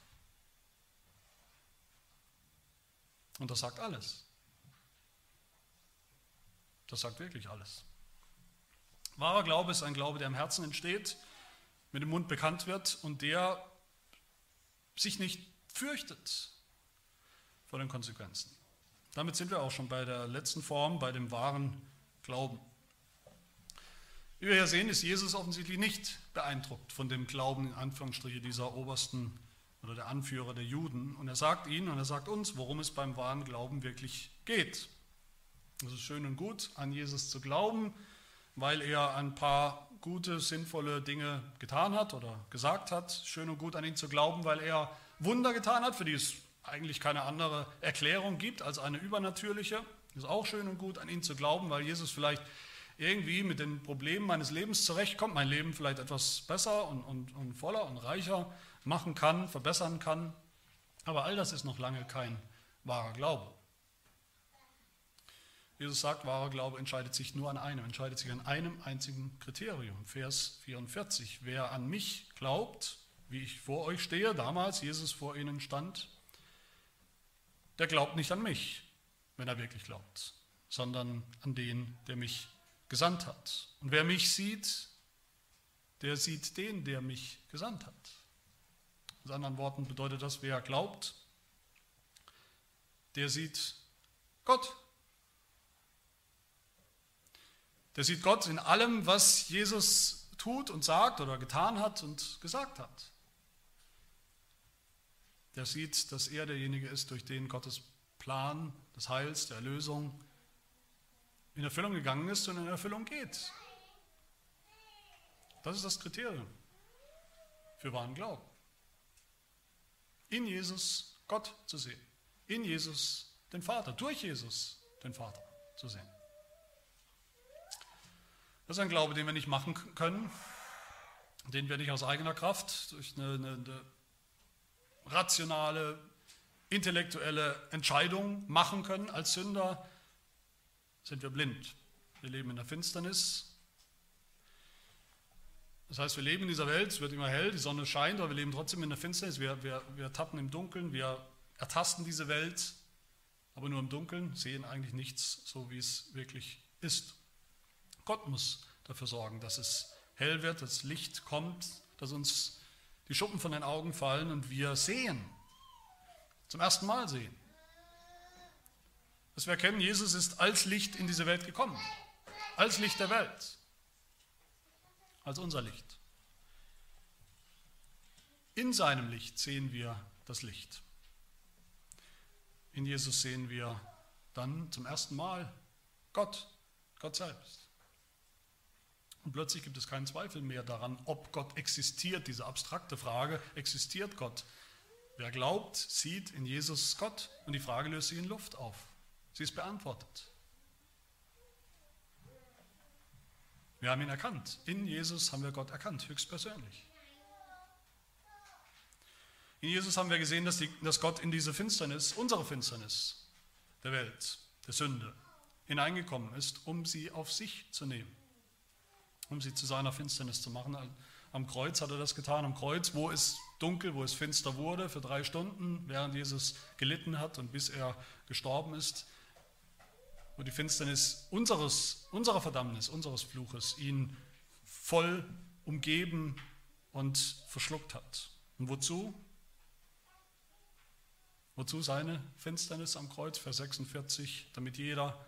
Und das sagt alles. Das sagt wirklich alles. Wahrer Glaube ist ein Glaube, der im Herzen entsteht, mit dem Mund bekannt wird und der sich nicht fürchtet, vor den Konsequenzen. Damit sind wir auch schon bei der letzten Form, bei dem wahren Glauben. Wie wir hier sehen, ist Jesus offensichtlich nicht beeindruckt von dem Glauben in Anführungsstriche dieser obersten oder der Anführer der Juden. Und er sagt ihnen und er sagt uns, worum es beim wahren Glauben wirklich geht. Es ist schön und gut, an Jesus zu glauben, weil er ein paar gute, sinnvolle Dinge getan hat oder gesagt hat. Schön und gut an ihn zu glauben, weil er Wunder getan hat, für die es eigentlich keine andere Erklärung gibt als eine übernatürliche. Ist auch schön und gut an ihn zu glauben, weil Jesus vielleicht irgendwie mit den Problemen meines Lebens zurechtkommt, mein Leben vielleicht etwas besser und, und, und voller und reicher machen kann, verbessern kann. Aber all das ist noch lange kein wahrer Glaube. Jesus sagt, wahrer Glaube entscheidet sich nur an einem, entscheidet sich an einem einzigen Kriterium. Vers 44. Wer an mich glaubt, wie ich vor euch stehe, damals Jesus vor ihnen stand, der glaubt nicht an mich, wenn er wirklich glaubt, sondern an den, der mich gesandt hat. Und wer mich sieht, der sieht den, der mich gesandt hat. Mit anderen Worten bedeutet das, wer glaubt, der sieht Gott. Der sieht Gott in allem, was Jesus tut und sagt oder getan hat und gesagt hat. Der sieht, dass er derjenige ist, durch den Gottes Plan des Heils, der Erlösung in Erfüllung gegangen ist und in Erfüllung geht. Das ist das Kriterium für wahren Glauben. In Jesus Gott zu sehen. In Jesus den Vater. Durch Jesus den Vater zu sehen. Das ist ein Glaube, den wir nicht machen können, den wir nicht aus eigener Kraft durch eine, eine, eine rationale, intellektuelle Entscheidung machen können als Sünder, sind wir blind. Wir leben in der Finsternis. Das heißt, wir leben in dieser Welt, es wird immer hell, die Sonne scheint, aber wir leben trotzdem in der Finsternis. Wir, wir, wir tappen im Dunkeln, wir ertasten diese Welt, aber nur im Dunkeln, sehen eigentlich nichts so, wie es wirklich ist. Gott muss dafür sorgen, dass es hell wird, dass Licht kommt, dass uns die Schuppen von den Augen fallen und wir sehen, zum ersten Mal sehen. Dass wir erkennen, Jesus ist als Licht in diese Welt gekommen, als Licht der Welt, als unser Licht. In seinem Licht sehen wir das Licht. In Jesus sehen wir dann zum ersten Mal Gott, Gott selbst. Und plötzlich gibt es keinen Zweifel mehr daran, ob Gott existiert. Diese abstrakte Frage, existiert Gott? Wer glaubt, sieht in Jesus Gott. Und die Frage löst sich in Luft auf. Sie ist beantwortet. Wir haben ihn erkannt. In Jesus haben wir Gott erkannt, höchstpersönlich. In Jesus haben wir gesehen, dass, die, dass Gott in diese Finsternis, unsere Finsternis der Welt, der Sünde, hineingekommen ist, um sie auf sich zu nehmen um sie zu seiner Finsternis zu machen. Am Kreuz hat er das getan, am Kreuz, wo es dunkel, wo es finster wurde, für drei Stunden, während Jesus gelitten hat und bis er gestorben ist, wo die Finsternis unseres, unserer Verdammnis, unseres Fluches ihn voll umgeben und verschluckt hat. Und wozu? Wozu seine Finsternis am Kreuz, Vers 46, damit jeder,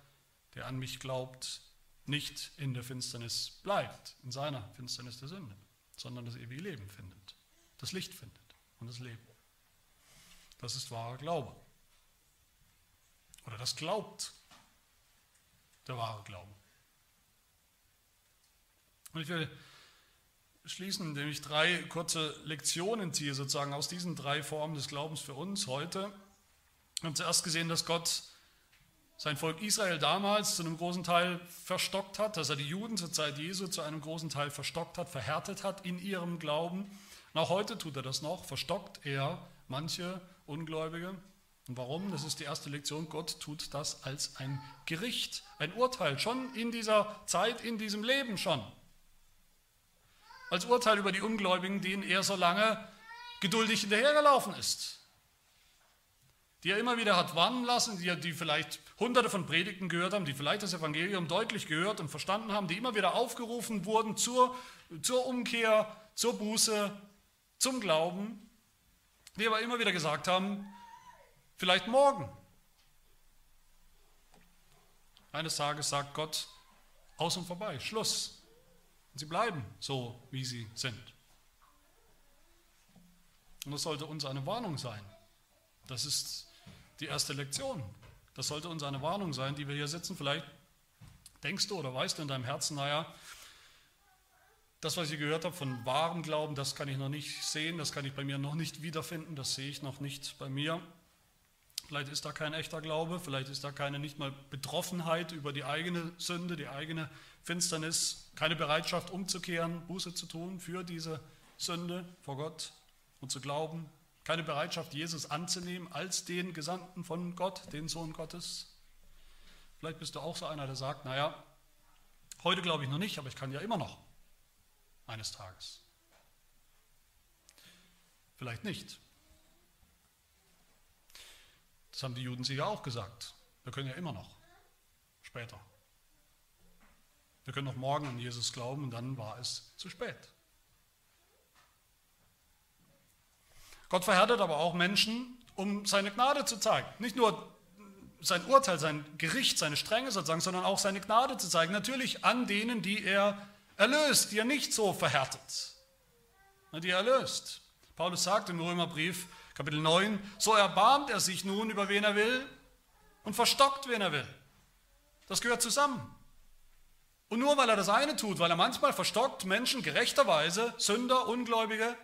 der an mich glaubt, nicht in der Finsternis bleibt, in seiner Finsternis der Sünde, sondern das ewige Leben findet, das Licht findet und das Leben. Das ist wahrer Glaube. Oder das glaubt der wahre Glaube. Und ich will schließen, indem ich drei kurze Lektionen ziehe, sozusagen aus diesen drei Formen des Glaubens für uns heute. Wir haben zuerst gesehen, dass Gott sein Volk Israel damals zu einem großen Teil verstockt hat, dass er die Juden zur Zeit Jesu zu einem großen Teil verstockt hat, verhärtet hat in ihrem Glauben. Und auch heute tut er das noch, verstockt er manche Ungläubige. Und warum? Das ist die erste Lektion. Gott tut das als ein Gericht, ein Urteil, schon in dieser Zeit, in diesem Leben schon. Als Urteil über die Ungläubigen, denen er so lange geduldig hinterhergelaufen ist. Die er immer wieder hat warnen lassen, die, die vielleicht hunderte von Predigten gehört haben, die vielleicht das Evangelium deutlich gehört und verstanden haben, die immer wieder aufgerufen wurden zur, zur Umkehr, zur Buße, zum Glauben, die aber immer wieder gesagt haben, vielleicht morgen. Eines Tages sagt Gott, aus und vorbei, Schluss. Und sie bleiben so, wie sie sind. Und das sollte uns eine Warnung sein. Das ist die erste Lektion. Das sollte uns eine Warnung sein, die wir hier sitzen. Vielleicht denkst du oder weißt du in deinem Herzen, naja, das, was ich gehört habe von wahrem Glauben, das kann ich noch nicht sehen, das kann ich bei mir noch nicht wiederfinden, das sehe ich noch nicht bei mir. Vielleicht ist da kein echter Glaube, vielleicht ist da keine nicht mal Betroffenheit über die eigene Sünde, die eigene Finsternis, keine Bereitschaft umzukehren, Buße zu tun für diese Sünde vor Gott und zu glauben, keine Bereitschaft, Jesus anzunehmen als den Gesandten von Gott, den Sohn Gottes. Vielleicht bist du auch so einer, der sagt, naja, heute glaube ich noch nicht, aber ich kann ja immer noch eines Tages. Vielleicht nicht. Das haben die Juden sich ja auch gesagt. Wir können ja immer noch. Später. Wir können noch morgen an Jesus glauben und dann war es zu spät. Gott verhärtet aber auch Menschen, um seine Gnade zu zeigen. Nicht nur sein Urteil, sein Gericht, seine Strenge sozusagen, sondern auch seine Gnade zu zeigen. Natürlich an denen, die er erlöst, die er nicht so verhärtet, die er erlöst. Paulus sagt im Römerbrief, Kapitel 9, so erbarmt er sich nun über wen er will und verstockt wen er will. Das gehört zusammen. Und nur weil er das eine tut, weil er manchmal verstockt Menschen gerechterweise, Sünder, Ungläubige,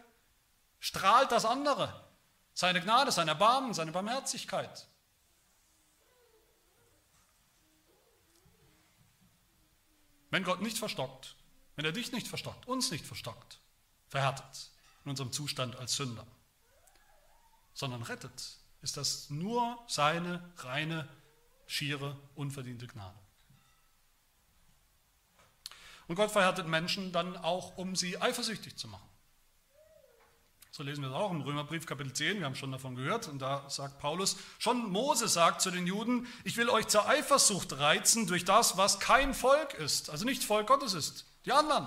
strahlt das andere. Seine Gnade, sein Erbarmen, seine Barmherzigkeit. Wenn Gott nicht verstockt, wenn er dich nicht verstockt, uns nicht verstockt, verhärtet in unserem Zustand als Sünder, sondern rettet, ist das nur seine reine, schiere, unverdiente Gnade. Und Gott verhärtet Menschen dann auch, um sie eifersüchtig zu machen. So lesen wir es auch im Römerbrief Kapitel 10, wir haben schon davon gehört, und da sagt Paulus, schon Mose sagt zu den Juden, ich will euch zur Eifersucht reizen durch das, was kein Volk ist, also nicht Volk Gottes ist, die anderen.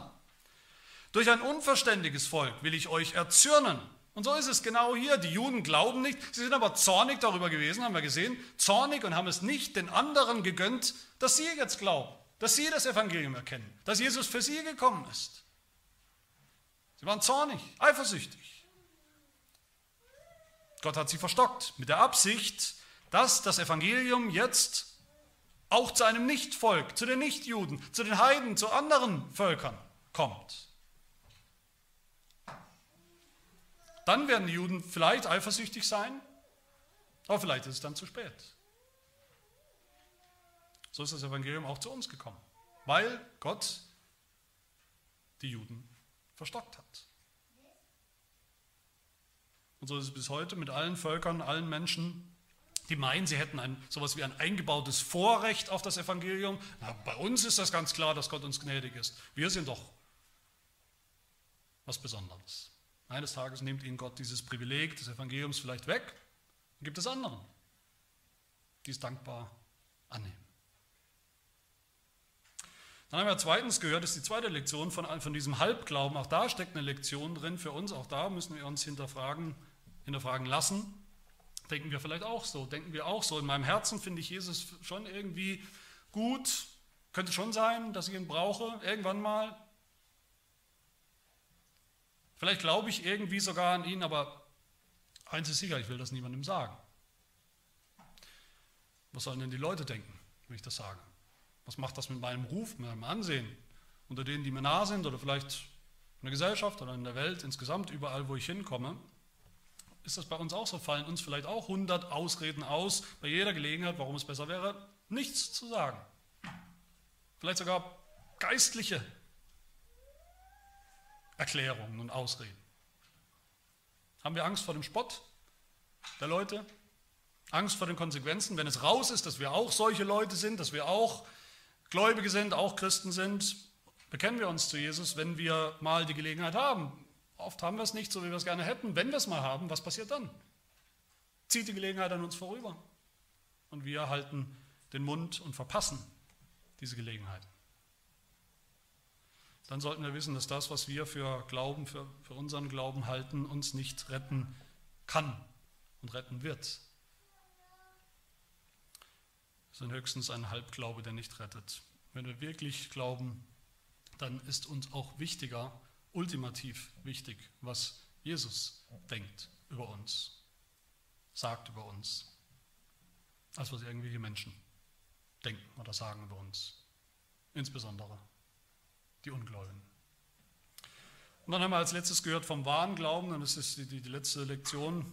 Durch ein unverständiges Volk will ich euch erzürnen. Und so ist es genau hier. Die Juden glauben nicht, sie sind aber zornig darüber gewesen, haben wir gesehen, zornig und haben es nicht den anderen gegönnt, dass sie jetzt glauben, dass sie das Evangelium erkennen, dass Jesus für sie gekommen ist. Sie waren zornig, eifersüchtig. Gott hat sie verstockt mit der Absicht, dass das Evangelium jetzt auch zu einem Nichtvolk, zu den Nichtjuden, zu den Heiden, zu anderen Völkern kommt. Dann werden die Juden vielleicht eifersüchtig sein, aber vielleicht ist es dann zu spät. So ist das Evangelium auch zu uns gekommen, weil Gott die Juden verstockt hat. Und so ist es bis heute mit allen Völkern, allen Menschen, die meinen, sie hätten ein, sowas wie ein eingebautes Vorrecht auf das Evangelium. Na, bei uns ist das ganz klar, dass Gott uns gnädig ist. Wir sind doch was Besonderes. Eines Tages nimmt ihnen Gott dieses Privileg des Evangeliums vielleicht weg und gibt es anderen, die es dankbar annehmen. Dann haben wir zweitens gehört, ist die zweite Lektion von, von diesem Halbglauben. Auch da steckt eine Lektion drin für uns. Auch da müssen wir uns hinterfragen, hinterfragen lassen. Denken wir vielleicht auch so? Denken wir auch so? In meinem Herzen finde ich Jesus schon irgendwie gut. Könnte schon sein, dass ich ihn brauche, irgendwann mal. Vielleicht glaube ich irgendwie sogar an ihn, aber eins ist sicher, ich will das niemandem sagen. Was sollen denn die Leute denken, wenn ich das sage? Was macht das mit meinem Ruf, mit meinem Ansehen? Unter denen, die mir nah sind oder vielleicht in der Gesellschaft oder in der Welt insgesamt, überall, wo ich hinkomme. Ist das bei uns auch so? Fallen uns vielleicht auch 100 Ausreden aus, bei jeder Gelegenheit, warum es besser wäre, nichts zu sagen? Vielleicht sogar geistliche Erklärungen und Ausreden. Haben wir Angst vor dem Spott der Leute? Angst vor den Konsequenzen, wenn es raus ist, dass wir auch solche Leute sind, dass wir auch Gläubige sind, auch Christen sind, bekennen wir uns zu Jesus, wenn wir mal die Gelegenheit haben. Oft haben wir es nicht so, wie wir es gerne hätten. Wenn wir es mal haben, was passiert dann? zieht die Gelegenheit an uns vorüber. Und wir halten den Mund und verpassen diese Gelegenheit. Dann sollten wir wissen, dass das, was wir für Glauben, für, für unseren Glauben halten, uns nicht retten kann und retten wird. Es ist höchstens ein Halbglaube, der nicht rettet. Wenn wir wirklich glauben, dann ist uns auch wichtiger, ultimativ wichtig, was Jesus denkt über uns, sagt über uns, als was irgendwelche Menschen denken oder sagen über uns. Insbesondere die Ungläubigen. Und dann haben wir als letztes gehört vom wahren Glauben, und das ist die, die, die letzte Lektion.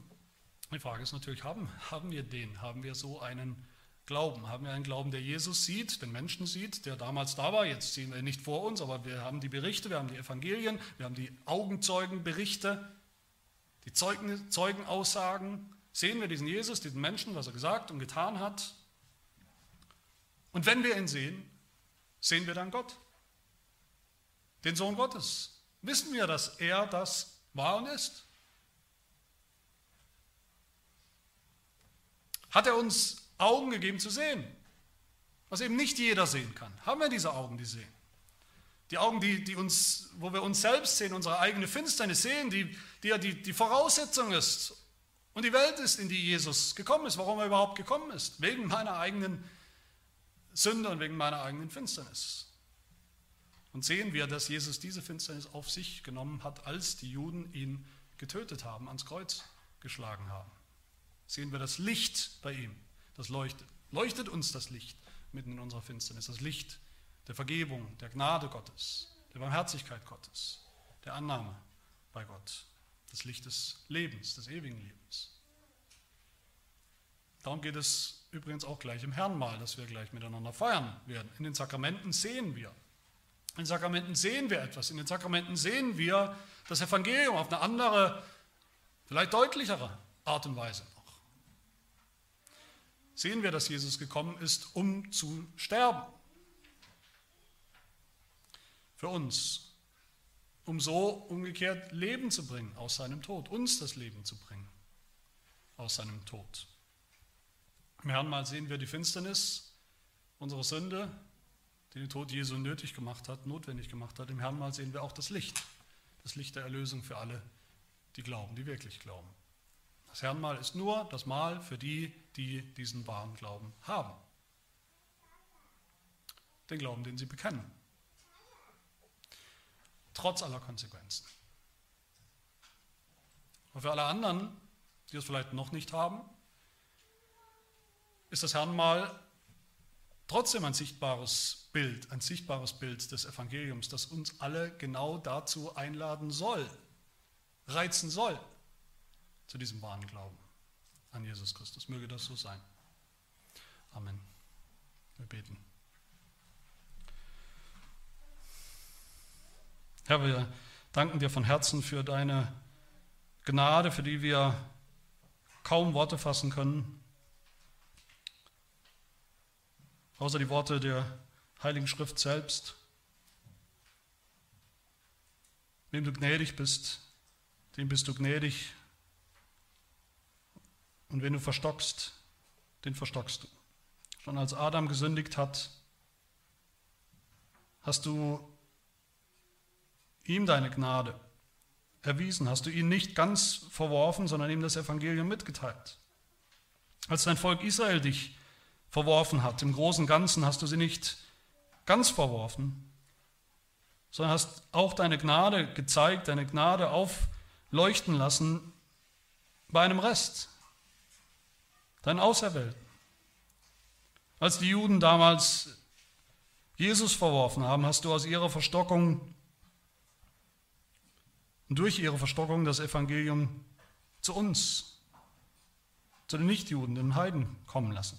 Die Frage ist natürlich, haben, haben wir den? Haben wir so einen Glauben? Haben wir einen Glauben, der Jesus sieht, den Menschen sieht, der damals da war? Jetzt sehen wir ihn nicht vor uns, aber wir haben die Berichte, wir haben die Evangelien, wir haben die Augenzeugenberichte, die Zeugen, Zeugenaussagen. Sehen wir diesen Jesus, diesen Menschen, was er gesagt und getan hat? Und wenn wir ihn sehen, sehen wir dann Gott, den Sohn Gottes. Wissen wir, dass er das war und ist? Hat er uns Augen gegeben zu sehen, was eben nicht jeder sehen kann? Haben wir diese Augen, die sehen? Die Augen, die, die uns, wo wir uns selbst sehen, unsere eigene Finsternis sehen, die, die ja die, die Voraussetzung ist und die Welt ist, in die Jesus gekommen ist, warum er überhaupt gekommen ist, wegen meiner eigenen Sünde und wegen meiner eigenen Finsternis. Und sehen wir, dass Jesus diese Finsternis auf sich genommen hat, als die Juden ihn getötet haben, ans Kreuz geschlagen haben. Sehen wir das Licht bei ihm, das leuchtet. Leuchtet uns das Licht mitten in unserer Finsternis, das Licht der Vergebung, der Gnade Gottes, der Barmherzigkeit Gottes, der Annahme bei Gott, das Licht des Lebens, des ewigen Lebens. Darum geht es übrigens auch gleich im Herrnmal, das wir gleich miteinander feiern werden. In den Sakramenten sehen wir. In den Sakramenten sehen wir etwas. In den Sakramenten sehen wir das Evangelium auf eine andere, vielleicht deutlichere Art und Weise. Sehen wir, dass Jesus gekommen ist, um zu sterben. Für uns. Um so umgekehrt Leben zu bringen aus seinem Tod. Uns das Leben zu bringen aus seinem Tod. Im Herrn sehen wir die Finsternis unserer Sünde, die den Tod Jesu nötig gemacht hat, notwendig gemacht hat. Im Herrn sehen wir auch das Licht, das Licht der Erlösung für alle, die glauben, die wirklich glauben. Das Herrnmal ist nur das Mal für die, die diesen wahren Glauben haben. Den Glauben, den sie bekennen. Trotz aller Konsequenzen. Und für alle anderen, die es vielleicht noch nicht haben, ist das Herrnmal trotzdem ein sichtbares Bild, ein sichtbares Bild des Evangeliums, das uns alle genau dazu einladen soll, reizen soll, zu diesem wahren Glauben an Jesus Christus. Möge das so sein. Amen. Wir beten. Herr, wir danken dir von Herzen für deine Gnade, für die wir kaum Worte fassen können. außer die Worte der Heiligen Schrift selbst. Wem du gnädig bist, dem bist du gnädig. Und wenn du verstockst, den verstockst du. Schon als Adam gesündigt hat, hast du ihm deine Gnade erwiesen, hast du ihn nicht ganz verworfen, sondern ihm das Evangelium mitgeteilt. Als dein Volk Israel dich verworfen hat. Im Großen Ganzen hast du sie nicht ganz verworfen, sondern hast auch deine Gnade gezeigt, deine Gnade aufleuchten lassen bei einem Rest, deinen Auserwählten. Als die Juden damals Jesus verworfen haben, hast du aus ihrer Verstockung und durch ihre Verstockung das Evangelium zu uns, zu den Nichtjuden, den Heiden kommen lassen.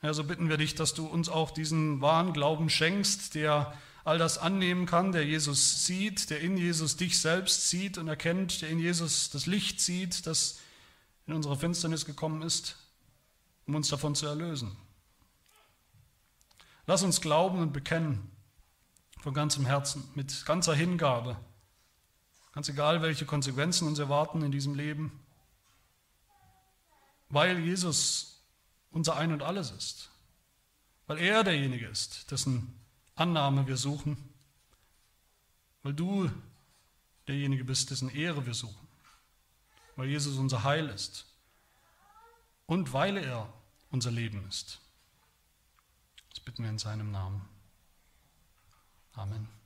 Herr, so bitten wir dich, dass du uns auch diesen wahren Glauben schenkst, der all das annehmen kann, der Jesus sieht, der in Jesus dich selbst sieht und erkennt, der in Jesus das Licht sieht, das in unsere Finsternis gekommen ist, um uns davon zu erlösen. Lass uns glauben und bekennen von ganzem Herzen, mit ganzer Hingabe, ganz egal, welche Konsequenzen uns erwarten in diesem Leben. weil Jesus unser Ein und alles ist, weil er derjenige ist, dessen Annahme wir suchen, weil du derjenige bist, dessen Ehre wir suchen, weil Jesus unser Heil ist und weil er unser Leben ist. Das bitten wir in seinem Namen. Amen.